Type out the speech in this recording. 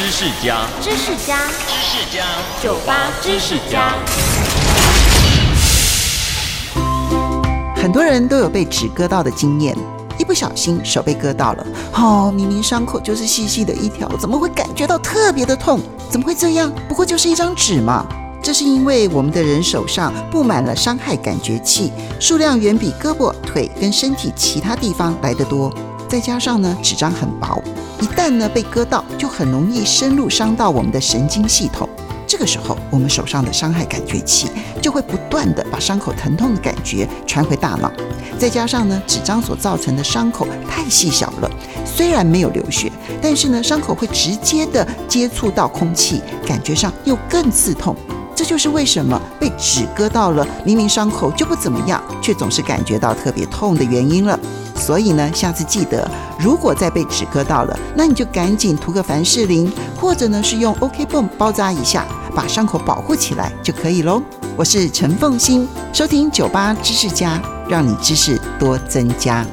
知识家，知识家，知识家，酒吧知识家。很多人都有被纸割到的经验，一不小心手被割到了，哦，明明伤口就是细细的一条，怎么会感觉到特别的痛？怎么会这样？不过就是一张纸嘛。这是因为我们的人手上布满了伤害感觉器，数量远比胳膊、腿跟身体其他地方来得多。再加上呢，纸张很薄，一旦呢被割到，就很容易深入伤到我们的神经系统。这个时候，我们手上的伤害感觉器就会不断的把伤口疼痛的感觉传回大脑。再加上呢，纸张所造成的伤口太细小了，虽然没有流血，但是呢，伤口会直接的接触到空气，感觉上又更刺痛。这就是为什么被纸割到了，明明伤口就不怎么样，却总是感觉到特别痛的原因了。所以呢，下次记得，如果再被止割到了，那你就赶紧涂个凡士林，或者呢是用 OK 泵包扎一下，把伤口保护起来就可以喽。我是陈凤欣，收听酒吧知识家，让你知识多增加。